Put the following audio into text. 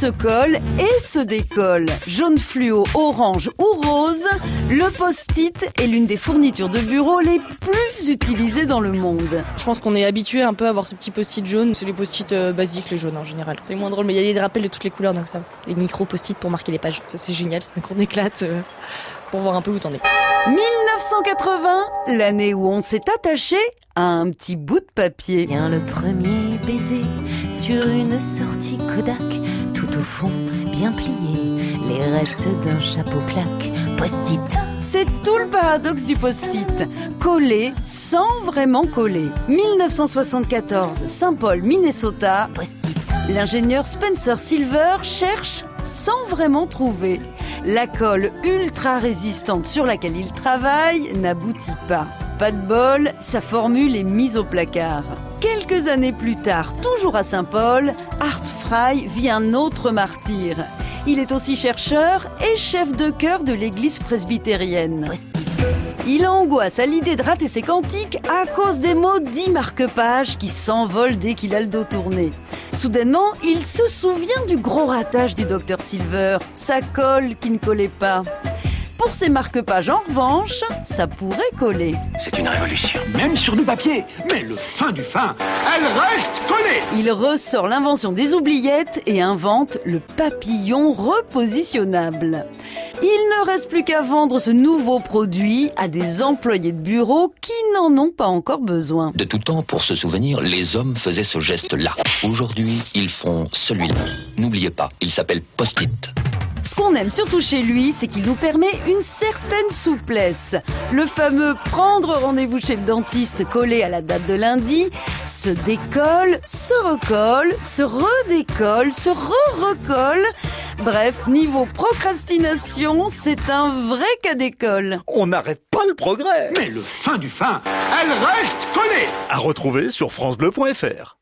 se colle et se décolle. Jaune fluo, orange ou rose, le post-it est l'une des fournitures de bureau les plus utilisées dans le monde. Je pense qu'on est habitué un peu à avoir ce petit post-it jaune. C'est les post-it euh, basiques, les jaunes en général. C'est moins drôle, mais il y a des rappels de toutes les couleurs, donc ça va. Les micro post-it pour marquer les pages. Ça, c'est génial, c'est un cours d'éclate euh, pour voir un peu où t'en es. 1980, l'année où on s'est attaché à un petit bout de papier. Vient le premier baiser sur une sortie Kodak, tout au fond, bien plié, les restes d'un chapeau claque, post-it. C'est tout le paradoxe du post-it. Coller sans vraiment coller. 1974, Saint-Paul, Minnesota. Post-it. L'ingénieur Spencer Silver cherche sans vraiment trouver. La colle ultra résistante sur laquelle il travaille n'aboutit pas. Pas de bol, sa formule est mise au placard. Quelques années plus tard, toujours à Saint-Paul, Art Fry vit un autre martyr. Il est aussi chercheur et chef de chœur de l'église presbytérienne. Il angoisse à l'idée de rater ses cantiques à cause des dix marque-pages qui s'envolent dès qu'il a le dos tourné. Soudainement, il se souvient du gros ratage du docteur Silver, sa colle qui ne collait pas. Pour ses marque-pages, en revanche, ça pourrait coller. C'est une révolution. Même sur du papier. Mais le fin du fin, elle reste collée. Il ressort l'invention des oubliettes et invente le papillon repositionnable. Il ne reste plus qu'à vendre ce nouveau produit à des employés de bureau qui n'en ont pas encore besoin. De tout temps, pour se souvenir, les hommes faisaient ce geste-là. Aujourd'hui, ils font celui-là. N'oubliez pas, il s'appelle post-it. Ce qu'on aime surtout chez lui, c'est qu'il nous permet une certaine souplesse. Le fameux prendre rendez-vous chez le dentiste collé à la date de lundi, se décolle, se recolle, se redécolle, se re-recolle. Bref, niveau procrastination, c'est un vrai cas d'école. On n'arrête pas le progrès. Mais le fin du fin, elle reste collée. À retrouver sur francebleu.fr.